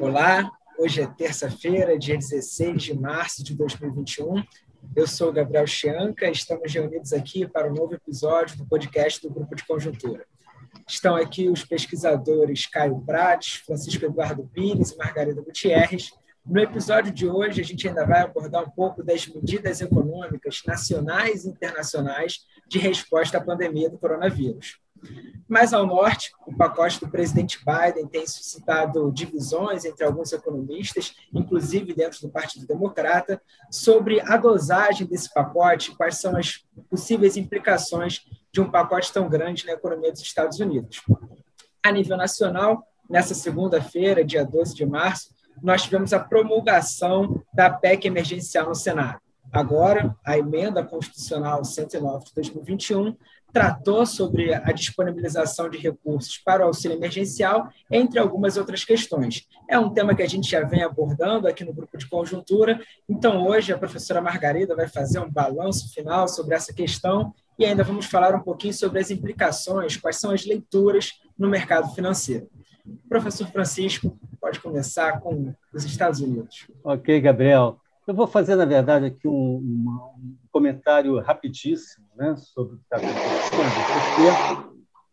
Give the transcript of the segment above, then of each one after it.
Olá, hoje é terça-feira, dia 16 de março de 2021. Eu sou Gabriel Chianca e estamos reunidos aqui para um novo episódio do podcast do Grupo de Conjuntura. Estão aqui os pesquisadores Caio Prates, Francisco Eduardo Pires e Margarida Gutierrez. No episódio de hoje, a gente ainda vai abordar um pouco das medidas econômicas nacionais e internacionais de resposta à pandemia do coronavírus. Mais ao norte, o pacote do presidente Biden tem suscitado divisões entre alguns economistas, inclusive dentro do Partido Democrata, sobre a dosagem desse pacote, quais são as possíveis implicações de um pacote tão grande na economia dos Estados Unidos. A nível nacional, nessa segunda-feira, dia 12 de março, nós tivemos a promulgação da PEC emergencial no Senado. Agora, a emenda constitucional 109 de 2021 tratou sobre a disponibilização de recursos para o auxílio emergencial, entre algumas outras questões. É um tema que a gente já vem abordando aqui no grupo de conjuntura, então hoje a professora Margarida vai fazer um balanço final sobre essa questão e ainda vamos falar um pouquinho sobre as implicações, quais são as leituras no mercado financeiro. Professor Francisco, pode começar com os Estados Unidos. Ok, Gabriel. Eu vou fazer, na verdade, aqui um, um comentário rapidíssimo né, sobre o que está acontecendo,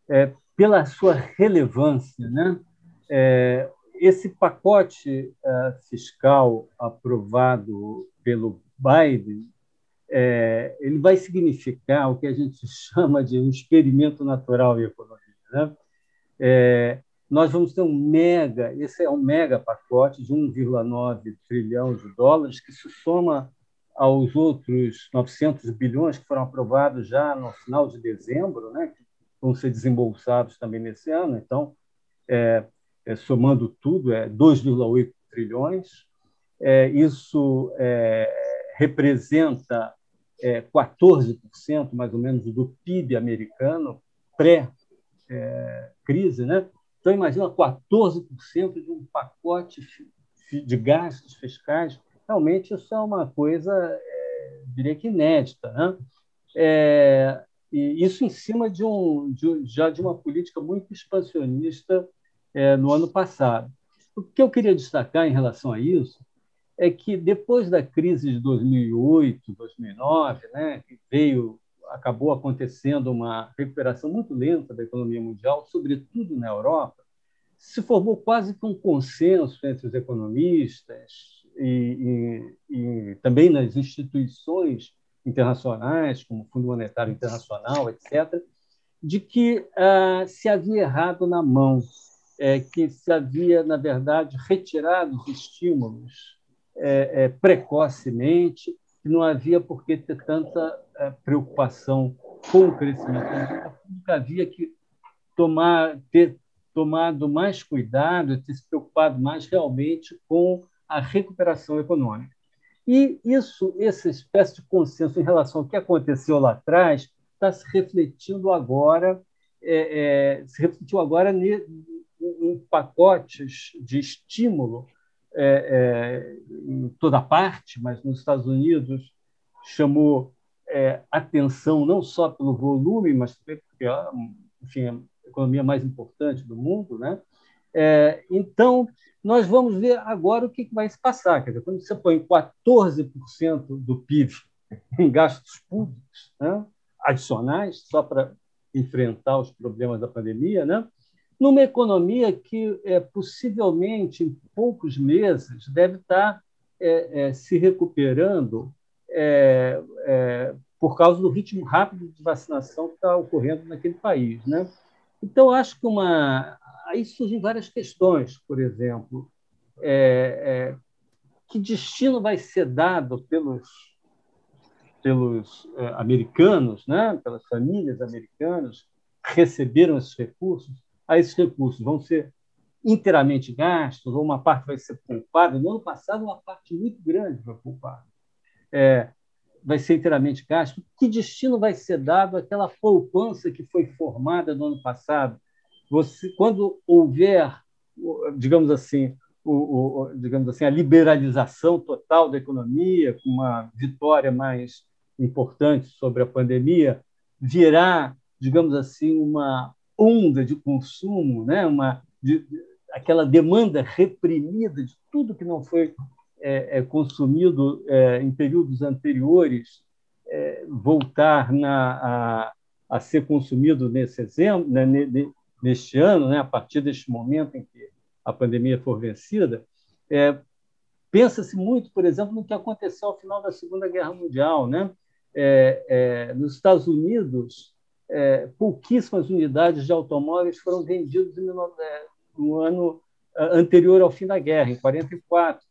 porque, é, pela sua relevância, né, é, esse pacote é, fiscal aprovado pelo Biden é, ele vai significar o que a gente chama de um experimento natural em economia. Né? É, nós vamos ter um mega, esse é um mega pacote de 1,9 trilhão de dólares, que se soma aos outros 900 bilhões que foram aprovados já no final de dezembro, né, que vão ser desembolsados também nesse ano. Então, é, é, somando tudo, é 2,8 trilhões. É, isso é, representa 14%, é, mais ou menos, do PIB americano pré-crise, né? Então, imagina 14% de um pacote de gastos fiscais. Realmente, isso é uma coisa, é, diria que inédita. Né? É, e isso em cima de, um, de, já de uma política muito expansionista é, no ano passado. O que eu queria destacar em relação a isso é que depois da crise de 2008, 2009, né, que veio acabou acontecendo uma recuperação muito lenta da economia mundial, sobretudo na Europa, se formou quase que um consenso entre os economistas e, e, e também nas instituições internacionais, como o Fundo Monetário Internacional, etc., de que ah, se havia errado na mão, é, que se havia, na verdade, retirado os estímulos é, é, precocemente que não havia por que ter tanta preocupação com o crescimento. Nunca havia que tomar, ter tomado mais cuidado, ter se preocupado mais realmente com a recuperação econômica. E isso, essa espécie de consenso em relação ao que aconteceu lá atrás, está se refletindo agora, é, é, se refletiu agora em pacotes de estímulo é, é, em toda parte, mas nos Estados Unidos chamou é, atenção não só pelo volume, mas também porque, enfim, é a economia mais importante do mundo, né? É, então, nós vamos ver agora o que vai se passar. Quer dizer, quando você põe 14% do PIB em gastos públicos né, adicionais, só para enfrentar os problemas da pandemia, né, numa economia que é, possivelmente em poucos meses deve estar é, é, se recuperando é, é, por causa do ritmo rápido de vacinação que está ocorrendo naquele país. Né? Então, acho que uma. Aí surgem várias questões, por exemplo, é, que destino vai ser dado pelos, pelos americanos, né? pelas famílias americanas que receberam esses recursos? a esses recursos vão ser inteiramente gastos, ou uma parte vai ser poupada. No ano passado, uma parte muito grande foi poupada. É, vai ser inteiramente gasto. Que destino vai ser dado àquela poupança que foi formada no ano passado? Você, quando houver, digamos assim, o, o, digamos assim, a liberalização total da economia, com uma vitória mais importante sobre a pandemia, virá, digamos assim, uma onda de consumo, né? uma, de, aquela demanda reprimida de tudo que não foi é, é, consumido é, em períodos anteriores é, voltar na, a, a, ser consumido nesse exemplo, né, neste ano, né, a partir deste momento em que a pandemia for vencida, é, pensa-se muito, por exemplo, no que aconteceu ao final da Segunda Guerra Mundial. Né? É, nos Estados Unidos, pouquíssimas unidades de automóveis foram vendidas no ano anterior ao fim da guerra, em 44.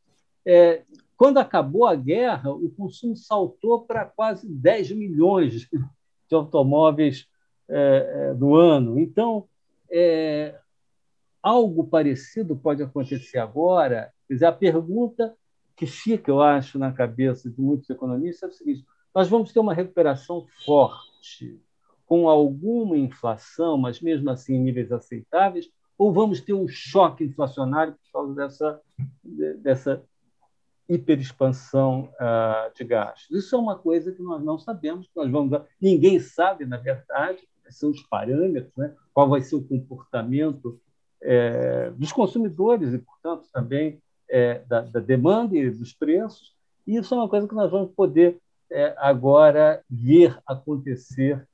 É, quando acabou a guerra, o consumo saltou para quase 10 milhões de automóveis é, é, do ano. Então, é, algo parecido pode acontecer agora. Quer dizer, a pergunta que fica, eu acho, na cabeça de muitos economistas é o seguinte: nós vamos ter uma recuperação forte, com alguma inflação, mas mesmo assim em níveis aceitáveis, ou vamos ter um choque inflacionário por causa dessa, dessa hiperexpansão uh, de gastos. Isso é uma coisa que nós não sabemos, nós vamos ninguém sabe, na verdade, quais são os parâmetros, né? qual vai ser o comportamento é, dos consumidores e, portanto, também é, da, da, demanda e dos preços. E isso é uma coisa que nós vamos poder é, agora ver acontecer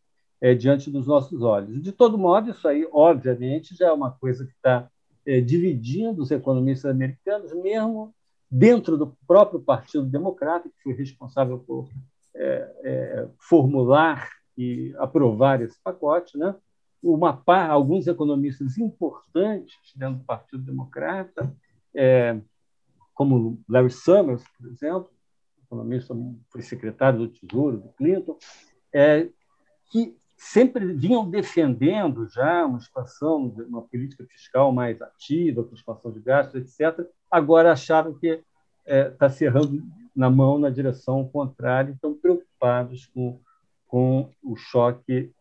diante dos nossos olhos. De todo modo, isso aí, obviamente, já é uma coisa que está dividindo os economistas americanos, mesmo dentro do próprio Partido Democrata, que foi responsável por é, é, formular e aprovar esse pacote, né? Uma par, alguns economistas importantes dentro do Partido Democrata, é, como Larry Summers, por exemplo, economista, foi secretário do Tesouro do Clinton, é, que sempre vinham defendendo já uma expansão, uma política fiscal mais ativa, com expansão de gastos, etc., agora acharam que está é, tá cerrando na mão na direção contrária, estão preocupados com, com o choque,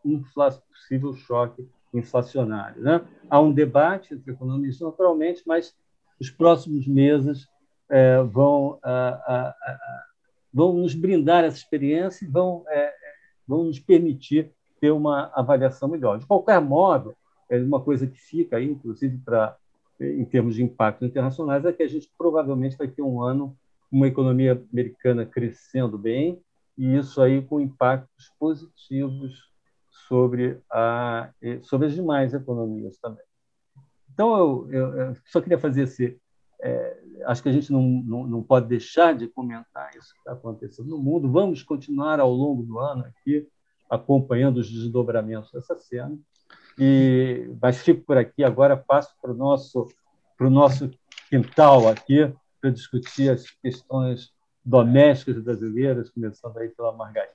possível choque inflacionário. Né? Há um debate entre economistas, naturalmente, mas os próximos meses é, vão, a, a, a, vão nos brindar essa experiência e vão, é, vão nos permitir ter uma avaliação melhor. De qualquer modo, é uma coisa que fica aí, inclusive para em termos de impacto internacionais, é que a gente provavelmente vai ter um ano uma economia americana crescendo bem e isso aí com impactos positivos sobre a sobre as demais economias também. Então eu, eu só queria fazer esse é, acho que a gente não, não, não pode deixar de comentar isso que está acontecendo no mundo. Vamos continuar ao longo do ano aqui acompanhando os desdobramentos dessa cena. E, mas fico por aqui, agora passo para o nosso, para o nosso quintal aqui, para discutir as questões domésticas brasileiras, começando aí pela Margarida.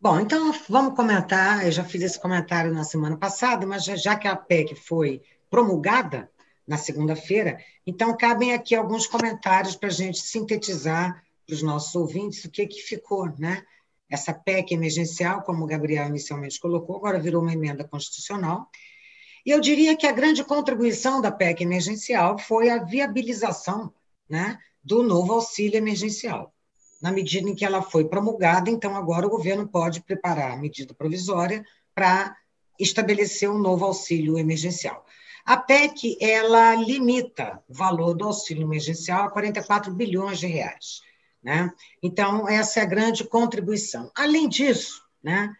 Bom, então vamos comentar. Eu já fiz esse comentário na semana passada, mas já, já que a PEC foi promulgada na segunda-feira, então cabem aqui alguns comentários para a gente sintetizar para os nossos ouvintes o que, que ficou, né? Essa PEC emergencial, como o Gabriel inicialmente colocou, agora virou uma emenda constitucional. E eu diria que a grande contribuição da PEC emergencial foi a viabilização né, do novo auxílio emergencial. Na medida em que ela foi promulgada, então agora o governo pode preparar a medida provisória para estabelecer um novo auxílio emergencial. A PEC ela limita o valor do auxílio emergencial a 44 bilhões de reais. Né? Então, essa é a grande contribuição. Além disso, né,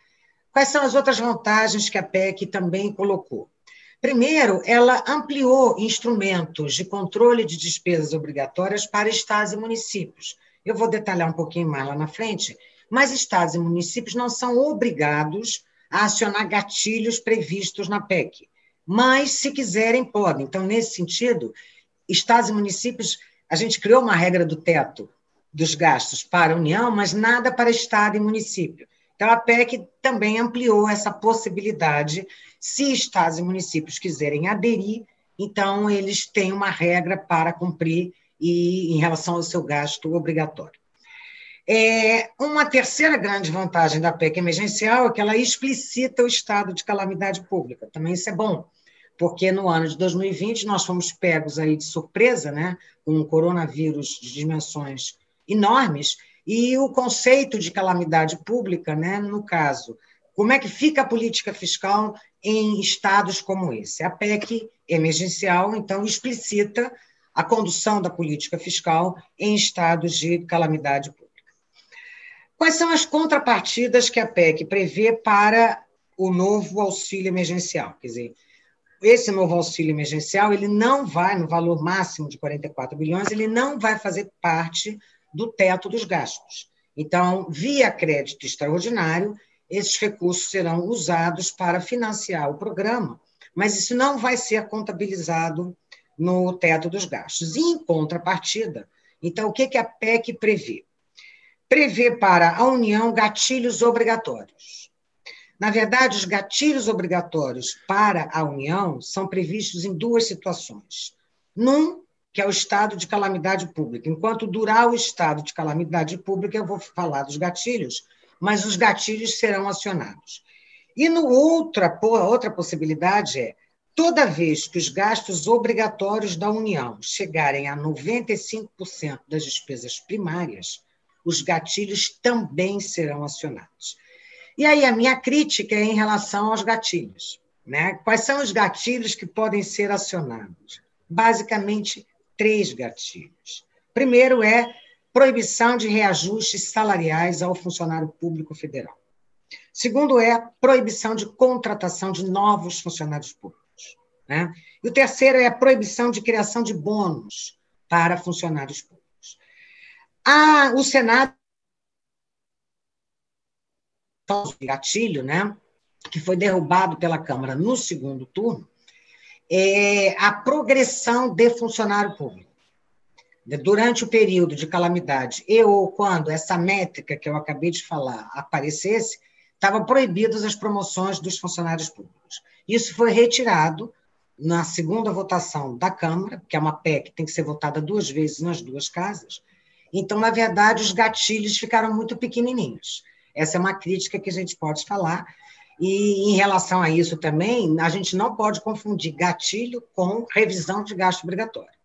quais são as outras vantagens que a PEC também colocou? Primeiro, ela ampliou instrumentos de controle de despesas obrigatórias para estados e municípios. Eu vou detalhar um pouquinho mais lá na frente, mas estados e municípios não são obrigados a acionar gatilhos previstos na PEC, mas, se quiserem, podem. Então, nesse sentido, estados e municípios, a gente criou uma regra do teto dos gastos para a União, mas nada para Estado e município. Então, a PEC também ampliou essa possibilidade. Se estados e municípios quiserem aderir, então eles têm uma regra para cumprir e em relação ao seu gasto obrigatório. É, uma terceira grande vantagem da PEC emergencial é que ela explicita o estado de calamidade pública. Também isso é bom, porque no ano de 2020 nós fomos pegos aí de surpresa, né, com um coronavírus de dimensões enormes, e o conceito de calamidade pública, né, no caso, como é que fica a política fiscal em estados como esse? A PEC emergencial, então, explicita a condução da política fiscal em estados de calamidade pública. Quais são as contrapartidas que a PEC prevê para o novo auxílio emergencial? Quer dizer, esse novo auxílio emergencial, ele não vai, no valor máximo de 44 bilhões, ele não vai fazer parte do teto dos gastos. Então, via crédito extraordinário, esses recursos serão usados para financiar o programa, mas isso não vai ser contabilizado no teto dos gastos. E, em contrapartida, então, o que, que a PEC prevê? Prevê para a União gatilhos obrigatórios. Na verdade, os gatilhos obrigatórios para a União são previstos em duas situações. Num, que é o estado de calamidade pública. Enquanto durar o estado de calamidade pública, eu vou falar dos gatilhos, mas os gatilhos serão acionados. E no outra, outra possibilidade é toda vez que os gastos obrigatórios da União chegarem a 95% das despesas primárias, os gatilhos também serão acionados. E aí a minha crítica é em relação aos gatilhos. Né? Quais são os gatilhos que podem ser acionados? Basicamente, três gatilhos. Primeiro é proibição de reajustes salariais ao funcionário público federal. Segundo é proibição de contratação de novos funcionários públicos. Né? E o terceiro é a proibição de criação de bônus para funcionários públicos. Ah, o Senado gatilho, né, que foi derrubado pela Câmara no segundo turno, é a progressão de funcionário público. Durante o período de calamidade e ou quando essa métrica que eu acabei de falar aparecesse, estavam proibidas as promoções dos funcionários públicos. Isso foi retirado na segunda votação da Câmara, que é uma PEC que tem que ser votada duas vezes nas duas casas. Então, na verdade, os gatilhos ficaram muito pequenininhos. Essa é uma crítica que a gente pode falar, e em relação a isso também, a gente não pode confundir gatilho com revisão de gasto obrigatório.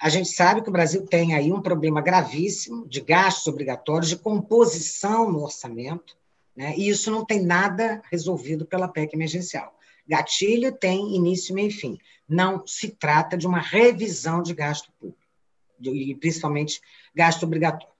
A gente sabe que o Brasil tem aí um problema gravíssimo de gastos obrigatórios, de composição no orçamento, né? e isso não tem nada resolvido pela PEC emergencial. Gatilho tem início, meio e fim. Não se trata de uma revisão de gasto público, e principalmente gasto obrigatório.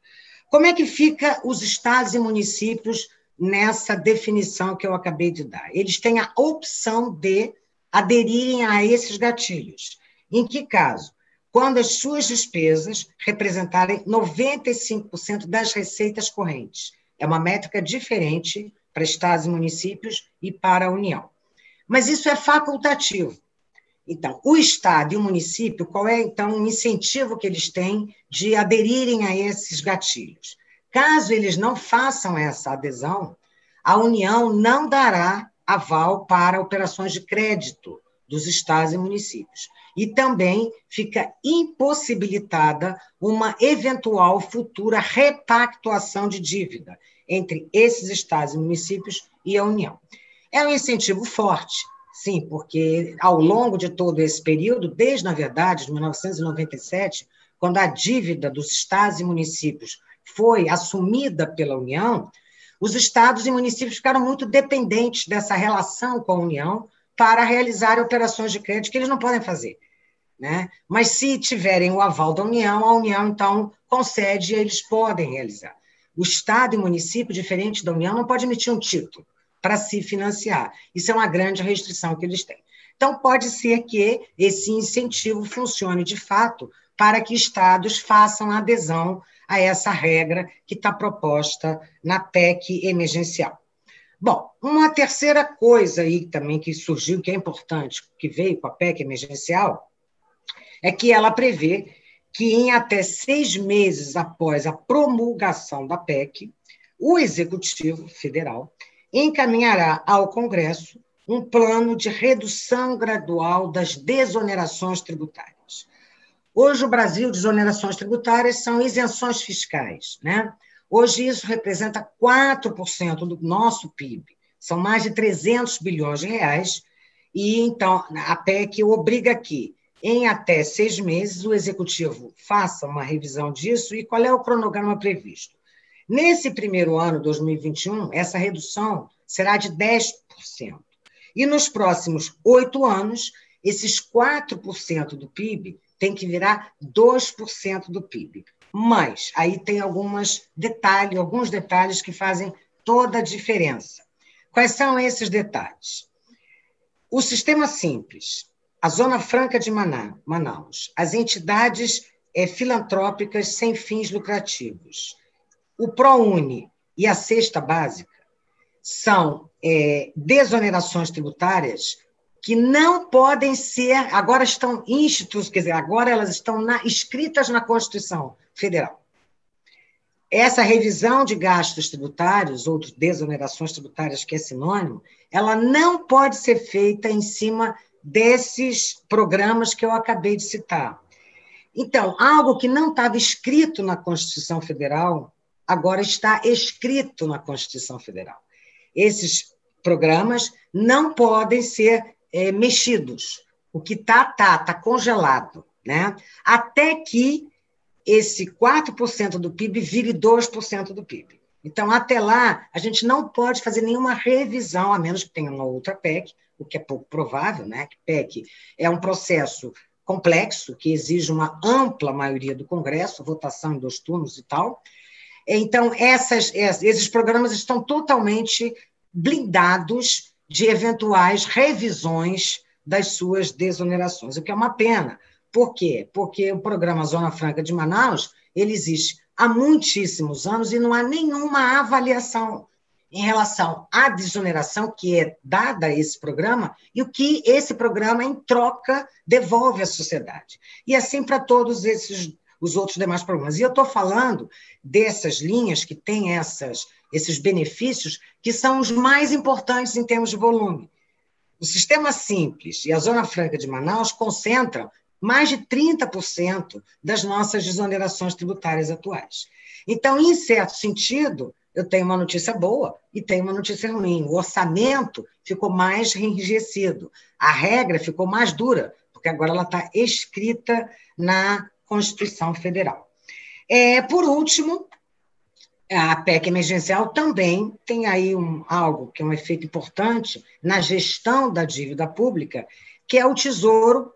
Como é que fica os estados e municípios nessa definição que eu acabei de dar. Eles têm a opção de aderirem a esses gatilhos. Em que caso? Quando as suas despesas representarem 95% das receitas correntes. É uma métrica diferente para estados e municípios e para a União. Mas isso é facultativo. Então, o Estado e o município, qual é, então, o incentivo que eles têm de aderirem a esses gatilhos? Caso eles não façam essa adesão, a União não dará aval para operações de crédito dos estados e municípios. E também fica impossibilitada uma eventual futura repactuação de dívida entre esses estados e municípios e a União. É um incentivo forte, sim, porque ao longo de todo esse período, desde, na verdade, de 1997, quando a dívida dos estados e municípios foi assumida pela União, os estados e municípios ficaram muito dependentes dessa relação com a União para realizar operações de crédito que eles não podem fazer. Né? Mas se tiverem o aval da União, a União, então, concede e eles podem realizar. O Estado e município, diferente da União, não pode emitir um título para se financiar. Isso é uma grande restrição que eles têm. Então, pode ser que esse incentivo funcione de fato para que estados façam adesão a essa regra que está proposta na PEC emergencial. Bom, uma terceira coisa aí também que surgiu, que é importante, que veio com a PEC emergencial, é que ela prevê que em até seis meses após a promulgação da PEC, o Executivo Federal encaminhará ao Congresso um plano de redução gradual das desonerações tributárias. Hoje, o Brasil, desonerações tributárias são isenções fiscais. Né? Hoje, isso representa 4% do nosso PIB. São mais de 300 bilhões de reais. E, então, a PEC obriga que, em até seis meses, o Executivo faça uma revisão disso. E qual é o cronograma previsto? Nesse primeiro ano, 2021, essa redução será de 10%. E nos próximos oito anos, esses 4% do PIB tem que virar 2% do PIB. Mas aí tem algumas detalhes, alguns detalhes que fazem toda a diferença. Quais são esses detalhes? O sistema simples, a Zona Franca de Manaus, as entidades é, filantrópicas sem fins lucrativos, o ProUni e a cesta básica são é, desonerações tributárias que não podem ser, agora estão institutos, quer dizer, agora elas estão na, escritas na Constituição Federal. Essa revisão de gastos tributários, ou de desonerações tributárias, que é sinônimo, ela não pode ser feita em cima desses programas que eu acabei de citar. Então, algo que não estava escrito na Constituição Federal, agora está escrito na Constituição Federal. Esses programas não podem ser é, mexidos. O que está, está, está congelado. Né? Até que esse 4% do PIB vire 2% do PIB. Então, até lá, a gente não pode fazer nenhuma revisão, a menos que tenha uma outra PEC, o que é pouco provável, né? Que PEC é um processo complexo, que exige uma ampla maioria do Congresso, votação em dois turnos e tal. Então, essas, esses programas estão totalmente blindados de eventuais revisões das suas desonerações, o que é uma pena. Por quê? Porque o programa Zona Franca de Manaus ele existe há muitíssimos anos e não há nenhuma avaliação em relação à desoneração que é dada a esse programa e o que esse programa, em troca, devolve à sociedade. E assim para todos esses os outros demais programas. E eu estou falando dessas linhas que têm essas, esses benefícios que são os mais importantes em termos de volume. O sistema simples e a Zona Franca de Manaus concentram mais de 30% das nossas desonerações tributárias atuais. Então, em certo sentido, eu tenho uma notícia boa e tenho uma notícia ruim. O orçamento ficou mais enrijecido, a regra ficou mais dura, porque agora ela está escrita na Constituição Federal. É, por último, a PEC emergencial também tem aí um, algo que é um efeito importante na gestão da dívida pública, que é o Tesouro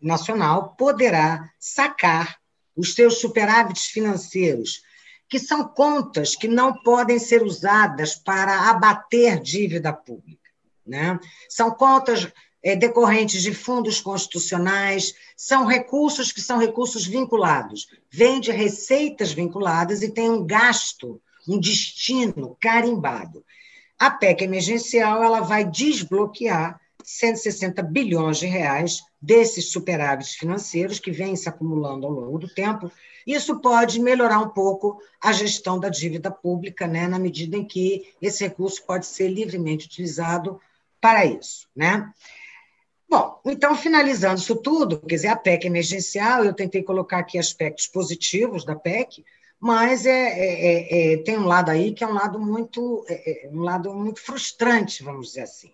Nacional poderá sacar os seus superávites financeiros que são contas que não podem ser usadas para abater dívida pública. Né? São contas decorrentes de fundos constitucionais, são recursos que são recursos vinculados, vêm de receitas vinculadas e tem um gasto, um destino carimbado. A PEC emergencial ela vai desbloquear 160 bilhões de reais desses superávites financeiros que vêm se acumulando ao longo do tempo isso pode melhorar um pouco a gestão da dívida pública, né, na medida em que esse recurso pode ser livremente utilizado para isso. Né? Bom, então, finalizando isso tudo, quer dizer, a PEC emergencial, eu tentei colocar aqui aspectos positivos da PEC, mas é, é, é, é tem um lado aí que é um lado muito, é, é, um lado muito frustrante, vamos dizer assim.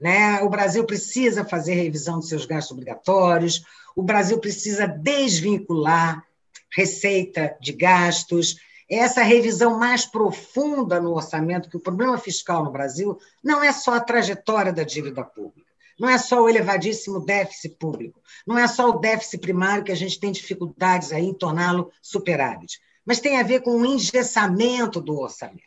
Né? O Brasil precisa fazer revisão dos seus gastos obrigatórios, o Brasil precisa desvincular receita de gastos, essa revisão mais profunda no orçamento, que o problema fiscal no Brasil não é só a trajetória da dívida pública, não é só o elevadíssimo déficit público, não é só o déficit primário que a gente tem dificuldades aí em torná-lo superávit, mas tem a ver com o engessamento do orçamento,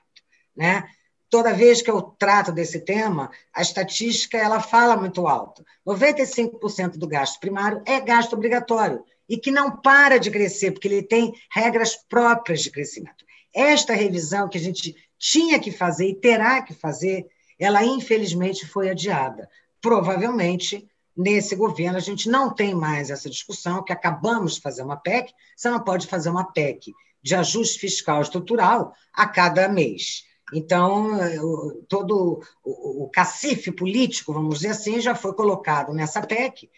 né? Toda vez que eu trato desse tema, a estatística ela fala muito alto. 95% do gasto primário é gasto obrigatório e que não para de crescer, porque ele tem regras próprias de crescimento. Esta revisão que a gente tinha que fazer e terá que fazer, ela infelizmente foi adiada. Provavelmente, nesse governo, a gente não tem mais essa discussão, que acabamos de fazer uma PEC, você não pode fazer uma PEC de ajuste fiscal estrutural a cada mês. Então, todo o cacife político, vamos dizer assim, já foi colocado nessa PEC,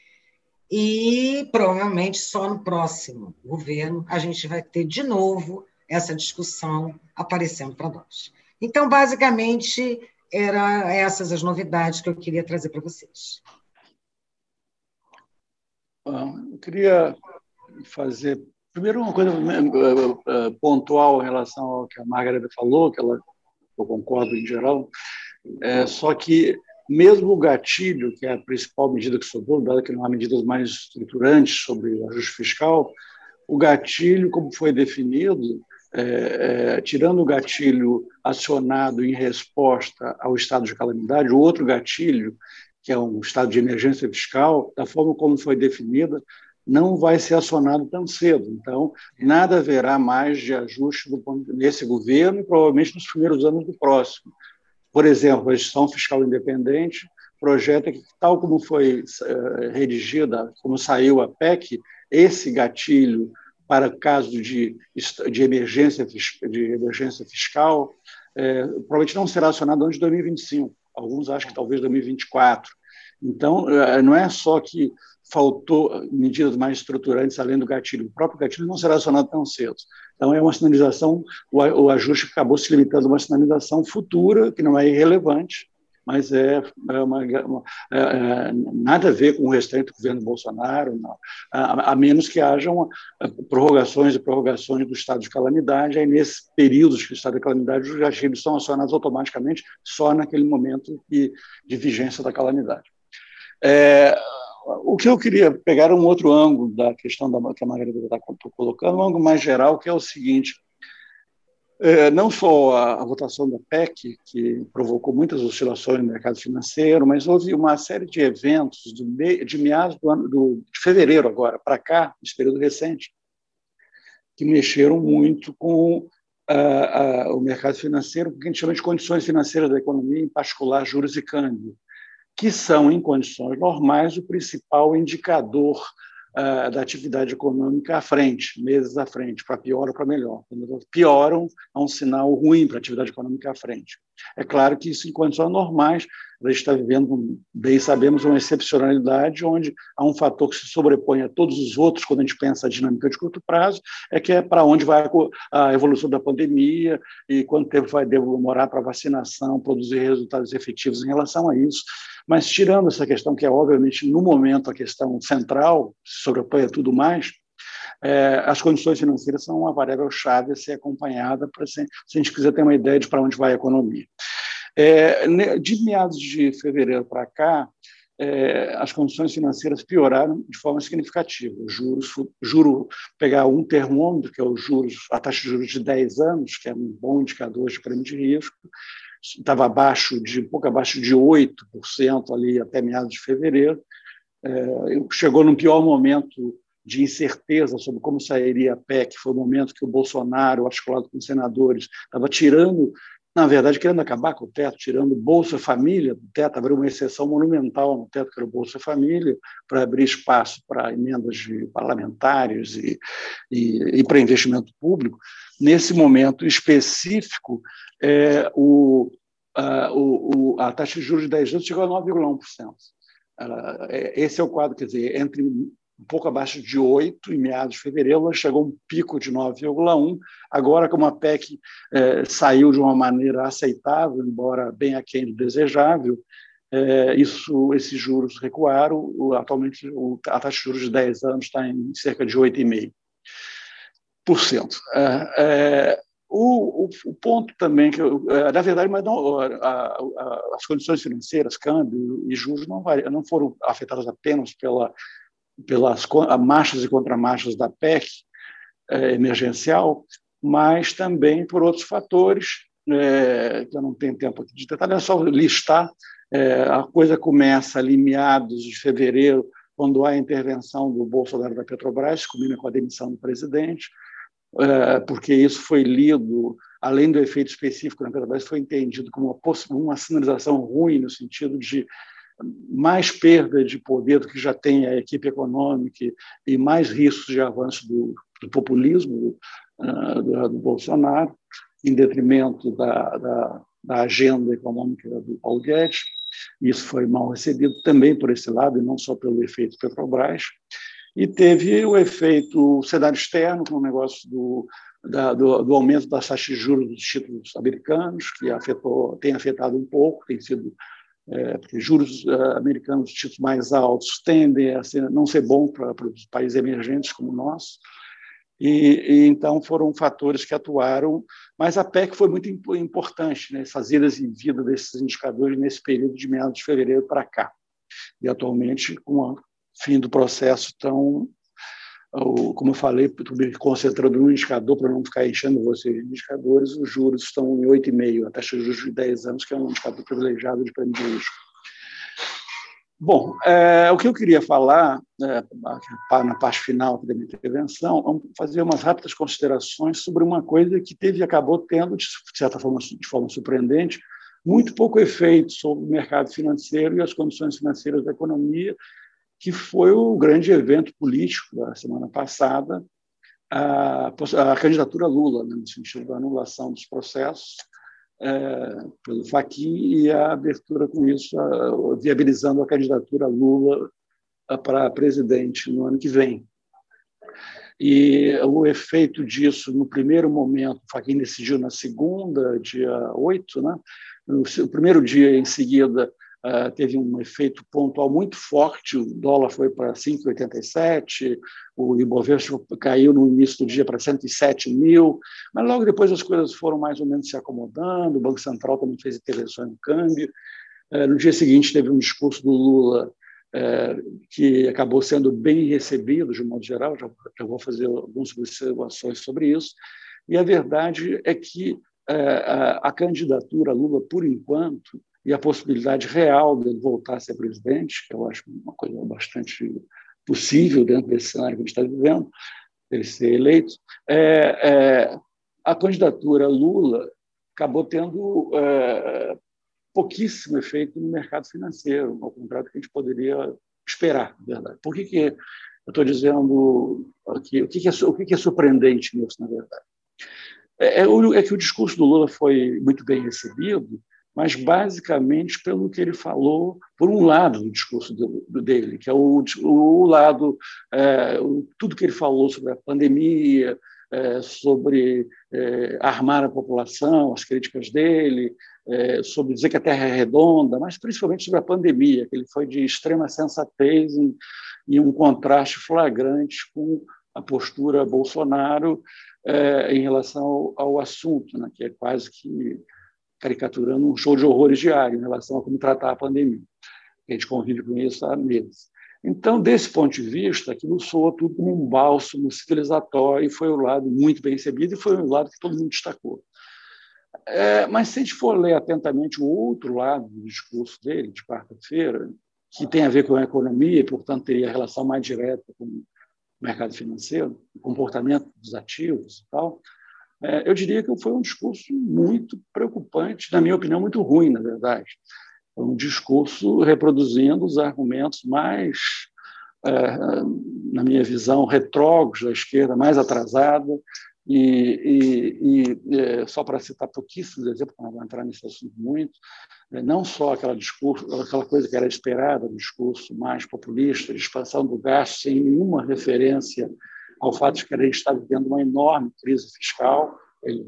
e provavelmente só no próximo governo a gente vai ter de novo essa discussão aparecendo para nós. Então, basicamente, eram essas as novidades que eu queria trazer para vocês. Eu queria fazer, primeiro, uma coisa eh, eh, pontual em relação ao que a Margarida falou, que ela, eu concordo em geral, é, só que mesmo o gatilho, que é a principal medida que sobrou, dado que não há medidas mais estruturantes sobre ajuste fiscal, o gatilho, como foi definido, é, é, tirando o gatilho acionado em resposta ao estado de calamidade, o outro gatilho, que é um estado de emergência fiscal, da forma como foi definida, não vai ser acionado tão cedo. Então, nada haverá mais de ajuste nesse governo e provavelmente nos primeiros anos do próximo. Por exemplo, a gestão fiscal independente projeta que, tal como foi uh, redigida, como saiu a PEC, esse gatilho para caso de, de, emergência, de emergência fiscal é, provavelmente não será acionado antes de 2025. Alguns acham que talvez 2024. Então, é, não é só que faltou medidas mais estruturantes além do gatilho. O próprio gatilho não será acionado tão cedo. Então, é uma sinalização, o ajuste acabou se limitando a uma sinalização futura, que não é irrelevante, mas é, é, uma, uma é, é, nada a ver com o restante do governo Bolsonaro, a, a, menos que hajam prorrogações e prorrogações do estado de calamidade. Aí, nesses períodos de estado de calamidade, os gatilhos são acionados automaticamente só naquele momento de, de vigência da calamidade. É, o que eu queria pegar um outro ângulo da questão da, que a Margarida está colocando, um ângulo mais geral, que é o seguinte: é, não só a, a, votação da PEC, que provocou muitas oscilações no mercado financeiro, mas houve uma série de eventos do, de meados do ano, do, de fevereiro agora para cá, nesse período recente, que mexeram muito com o mercado financeiro, o que a gente chama de condições financeiras da economia, em particular juros e câmbio, que são, em condições normais, o principal indicador da atividade econômica à frente, meses à frente, para pior ou para melhor. Quando pioram, é um sinal ruim para a atividade econômica à frente. É claro que isso, em condições normais, a gente está vivendo, bem sabemos, uma excepcionalidade onde há um fator que se sobrepõe a todos os outros quando a gente pensa a dinâmica de curto prazo, é que é para onde vai a evolução da pandemia e quanto tempo vai demorar para a vacinação produzir resultados efetivos em relação a isso. Mas, tirando essa questão, que é obviamente no momento a questão central, sobrepõe a tudo mais, é, as condições financeiras são uma variável chave a ser acompanhada para se, se a gente quiser ter uma ideia de para onde vai a economia. É, de meados de fevereiro para cá, é, as condições financeiras pioraram de forma significativa. Os juros, juro, pegar um termômetro, que é o juros, a taxa de juros de 10 anos, que é um bom indicador de prêmio de risco, estava abaixo de um pouco abaixo de 8% ali até meados de fevereiro. É, chegou num pior momento de incerteza sobre como sairia a PEC, foi o momento que o Bolsonaro, articulado com os senadores, estava tirando, na verdade, querendo acabar com o teto, tirando Bolsa Família do teto, abriu uma exceção monumental no teto, que era o Bolsa Família, para abrir espaço para emendas de parlamentares e, e, e para investimento público. Nesse momento específico, é, o, a, o, a taxa de juros de 10 anos chegou a 9,1%. É, esse é o quadro, quer dizer, entre um pouco abaixo de 8 em meados de fevereiro, ela chegou a um pico de 9,1. Agora, como a PEC é, saiu de uma maneira aceitável, embora bem aquém do desejável, é, isso, esses juros recuaram. O, atualmente, o, a taxa de juros de 10 anos está em cerca de 8,5%. É, é, o, o, ponto também, que eu, é, na verdade, mas não, as condições financeiras, câmbio e juros, não, não foram afetadas apenas pela pelas marchas e contramarchas da PEC é, emergencial, mas também por outros fatores, é, que eu não tenho tempo aqui de detalhar, é só listar. É, a coisa começa ali meados de fevereiro, quando há a intervenção do Bolsonaro da Petrobras, combina com a demissão do presidente, porque isso foi lido, além do efeito específico na Petrobras, foi entendido como uma, uma sinalização ruim, no sentido de mais perda de poder do que já tem a equipe econômica e mais riscos de avanço do, do populismo uh, do, do, Bolsonaro, em detrimento da, da, da, agenda econômica do Paulo Guedes. Isso foi mal recebido também por esse lado, e não só pelo efeito Petrobras. E teve o efeito cenário externo, com o negócio do, da, do, do, aumento das taxas de juros dos títulos americanos, que afetou, tem afetado um pouco, tem sido é, porque juros uh, americanos, títulos mais altos, tendem a ser, não ser bom para os países emergentes como o nosso. E, e, então foram fatores que atuaram, mas a PEC foi muito importante, né, essas idas e vindas desses indicadores nesse período de meados de fevereiro para cá. E atualmente, com o fim do processo, como eu falei, concentrando no indicador para não ficar enchendo vocês de indicadores, os juros estão em 8,5, a taxa de juros de 10 anos, que é um indicador privilegiado de prêmio de risco. Bom, é, o que eu queria falar, é, na parte final da minha intervenção, vamos fazer umas rápidas considerações sobre uma coisa que teve acabou tendo, de certa forma, de forma surpreendente, muito pouco efeito sobre o mercado financeiro e as condições financeiras da economia, que foi o grande evento político da semana passada, a, a candidatura Lula, né, no sentido da anulação dos processos, é, pelo Fachin e a abertura com isso, a, viabilizando a candidatura Lula para presidente no ano que vem. E o efeito disso, no primeiro momento, o decidiu na segunda, dia 8, né? no primeiro dia em seguida, Uh, teve um efeito pontual muito forte, o dólar foi para 5,87, o Ibovespa caiu no início do dia para 107 mil, mas logo depois as coisas foram mais ou menos se acomodando, o Banco Central também fez intervenções no câmbio. Uh, no dia seguinte teve um discurso do Lula uh, que acabou sendo bem recebido, de um modo geral, já, já vou fazer algumas observações sobre isso, e a verdade é que a, a candidatura Lula, por enquanto, e a possibilidade real dele voltar a ser presidente, que eu acho uma coisa bastante possível dentro desse cenário que a gente está vivendo, ele ser eleito, é, é, a candidatura Lula acabou tendo é, pouquíssimo efeito no mercado financeiro, ao contrário do que a gente poderia esperar, verdade. Por que, que eu estou dizendo aqui, o que, que, é, o que, que é surpreendente nisso, na verdade? É, é, é que o discurso do Lula foi muito bem recebido, mas basicamente pelo que ele falou, por um lado do discurso dele, que é o, o lado, é, tudo que ele falou sobre a pandemia, é, sobre é, armar a população, as críticas dele, é, sobre dizer que a Terra é redonda, mas principalmente sobre a pandemia, que ele foi de extrema sensatez em, em um contraste flagrante com a postura Bolsonaro é, em relação ao, ao assunto, né, que é quase que caricaturando um show de horrores diário em relação a como tratar a pandemia. A gente convive com isso há meses. Então, desse ponto de vista, aquilo soou tudo como um bálsamo civilizatório e foi o lado muito bem recebido e foi o lado que todo mundo destacou. É, mas se a gente for ler atentamente o outro lado do discurso dele, de quarta-feira, que tem a ver com a economia e, portanto, teria relação mais direta com o mercado financeiro, o comportamento dos ativos e tal, eu diria que foi um discurso muito preocupante, na minha opinião, muito ruim, na verdade. Um discurso reproduzindo os argumentos mais, é, na minha visão, retrógrados da esquerda, mais atrasada, e, e, e é, só para citar pouquíssimos exemplos, não entrar nesse assunto muito, é, não só aquela discurso, aquela coisa que era esperada, um discurso mais populista, de expansão do gasto, sem nenhuma referência ao fato de que gente está vivendo uma enorme crise fiscal, ele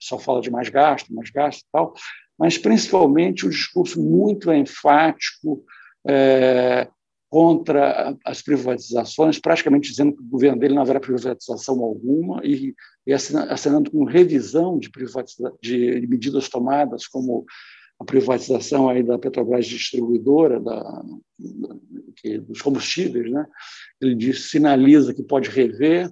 só fala de mais gasto, mais gasto e tal, mas principalmente um discurso muito enfático é, contra as privatizações, praticamente dizendo que o governo dele não haverá privatização alguma e, e assinando com revisão de, de medidas tomadas, como a privatização aí da Petrobras distribuidora da, que, dos combustíveis, né? Ele diz, sinaliza que pode rever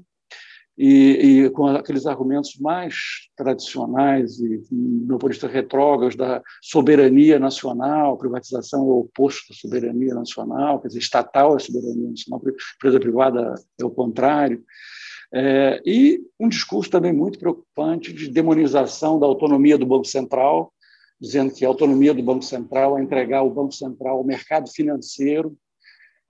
e, e, com aqueles argumentos mais tradicionais e, no ponto de vista retrógrados da soberania nacional, privatização é o oposto da soberania nacional, quer dizer, estatal é soberania nacional, empresa privada é o contrário. É, e um discurso também muito preocupante de demonização da autonomia do Banco Central, dizendo que a autonomia do Banco Central é entregar o Banco Central ao mercado financeiro,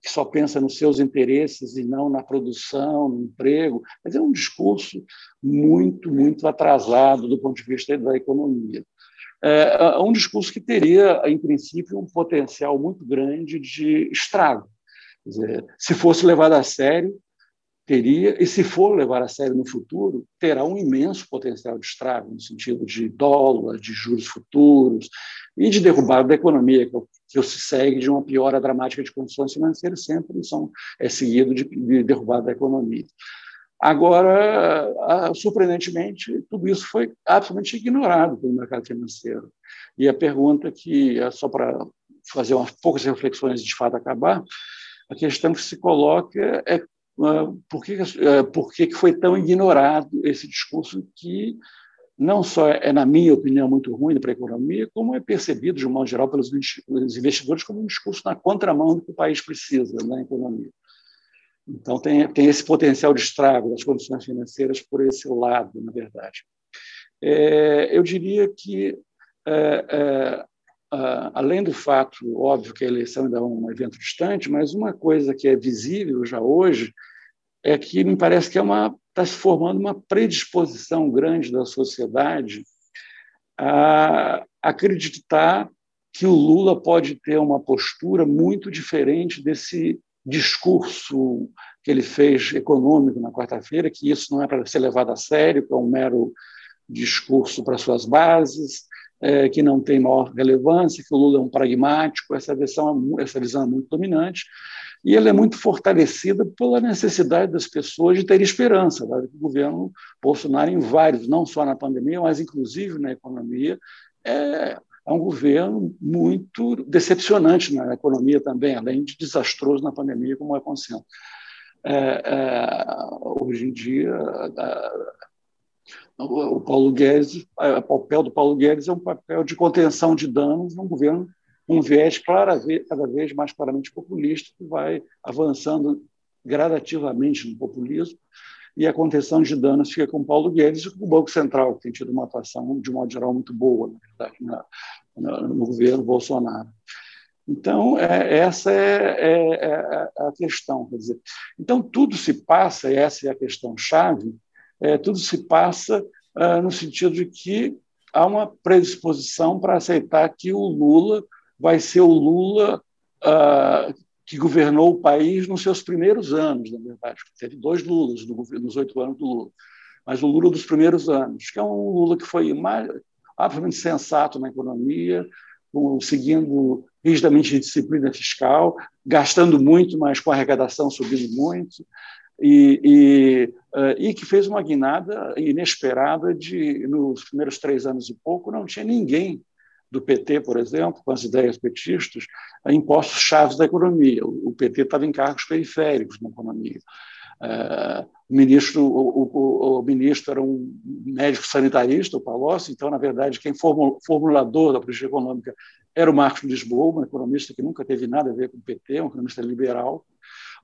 que só pensa nos seus interesses e não na produção, no emprego. Mas é um discurso muito, muito atrasado do ponto de vista da economia. É, é um discurso que teria, em princípio, um potencial muito grande de estrago. Dizer, se fosse levado a sério, teria, e se for levar a sério no futuro, terá um imenso potencial de estrago, no sentido de dólar, de juros futuros e de derrubada da economia, que, que se segue de uma piora dramática de condições financeiras, sempre são, é seguido de, de derrubada da economia. Agora, surpreendentemente, tudo isso foi absolutamente ignorado pelo mercado financeiro. E a pergunta que, é só para fazer umas poucas reflexões e de fato acabar, a questão que se coloca é por que, ah, por que foi tão ignorado esse discurso que não só é, na minha opinião, muito ruim para a economia, como é percebido, de um modo geral, pelos investidores como um discurso na contramão do que o país precisa na economia. Então, tem, tem esse potencial de estrago das condições financeiras por esse lado, na verdade. É, eu diria que, é, é, além do fato, óbvio que a eleição ainda é um evento distante, mas uma coisa que é visível já hoje é que me parece que é uma está se formando uma predisposição grande da sociedade a acreditar que o Lula pode ter uma postura muito diferente desse discurso que ele fez econômico na quarta-feira, que isso não é para ser levado a sério, que é um mero discurso para suas bases, é, que não tem maior relevância, que o Lula é um pragmático, essa visão, essa visão é muito dominante, e ela é muito fortalecida pela necessidade das pessoas de ter esperança. Né? O governo Bolsonaro, em vários, não só na pandemia, mas inclusive na economia, é, é um governo muito decepcionante na economia também, além de desastroso na pandemia, como é consciente. É, é, hoje em dia, é, o Paulo Guedes, o papel do Paulo Guedes é um papel de contenção de danos num governo um viés cada vez mais claramente populista, que vai avançando gradativamente no populismo, e a contenção de danos fica com Paulo Guedes e com o Banco Central, que tem tido uma atuação, de modo geral, muito boa, na verdade, no governo Bolsonaro. Então, é, essa é, é, é, a questão. Quer dizer, então, tudo se passa, essa é a questão-chave, é, tudo se passa ah, no sentido de que há uma predisposição para aceitar que o Lula vai ser o Lula uh, que governou o país nos seus primeiros anos, na verdade. Teve dois Lulas no, nos oito anos do Lula, mas o Lula dos primeiros anos, que é um Lula que foi mais, absolutamente sensato na economia, seguindo rigidamente disciplina fiscal, gastando muito, mas com a arrecadação subindo muito, e, e, uh, e, que fez uma guinada inesperada de, nos primeiros três anos e pouco, não tinha ninguém do PT, por exemplo, com as ideias petistas, a impostos chaves da economia. O PT estava em cargos periféricos na economia. Uh, o, ministro, o, o, o, ministro era um médico sanitarista, o Palocci, então, na verdade, quem formulador da política econômica era o Marcos Lisboa, um economista que nunca teve nada a ver com o PT, um economista liberal.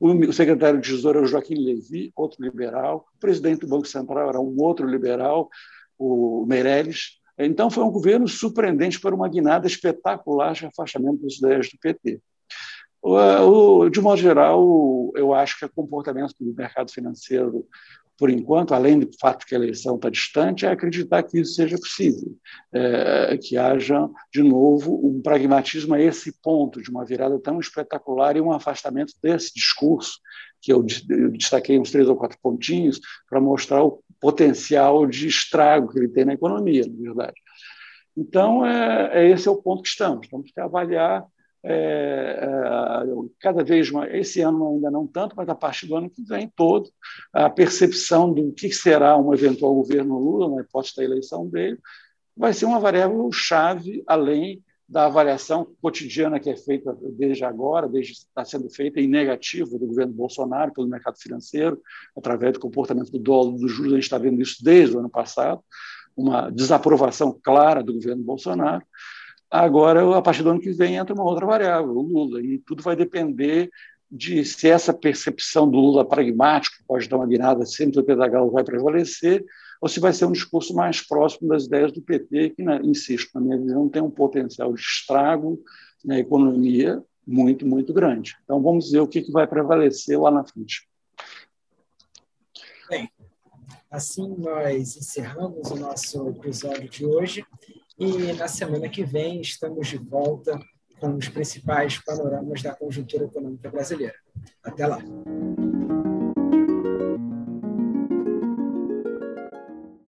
O secretário de Tesouro era o Joaquim Levy, outro liberal. O presidente do Banco Central era um outro liberal, o Meirelles. Então, foi um governo surpreendente para uma guinada espetacular de afastamento das ideias do PT. De modo geral, eu acho que o comportamento do mercado financeiro, por enquanto, além do fato que a eleição está distante, é acreditar que isso seja possível, é, que haja, de novo, um pragmatismo a esse ponto, de uma virada tão espetacular e um afastamento desse discurso, que eu destaquei uns três ou quatro pontinhos, para mostrar o potencial de estrago que ele tem na economia, na verdade. Então, é, é esse é o ponto que estamos. Temos que avaliar é, é, cada vez mais, esse ano ainda não tanto, mas a partir do ano que vem todo, a percepção do que será um eventual governo Lula, na hipótese da eleição dele, vai ser uma variável chave, além da avaliação cotidiana que é feita desde agora, desde está sendo feita em negativo do governo Bolsonaro pelo mercado financeiro, através do comportamento do dólar, dos juros, a gente está vendo isso desde o ano passado, uma desaprovação clara do governo Bolsonaro. Agora, a partir do ano que vem, entra uma outra variável, o Lula, e tudo vai depender de se essa percepção do Lula pragmático, pode dar uma guinada sempre do Pedagalo, vai prevalecer, ou se vai ser um discurso mais próximo das ideias do PT, que, insisto, na minha visão, tem um potencial de estrago na economia muito, muito grande. Então, vamos ver o que vai prevalecer lá na frente. Bem, assim nós encerramos o nosso episódio de hoje e na semana que vem estamos de volta com os principais panoramas da conjuntura econômica brasileira. Até lá!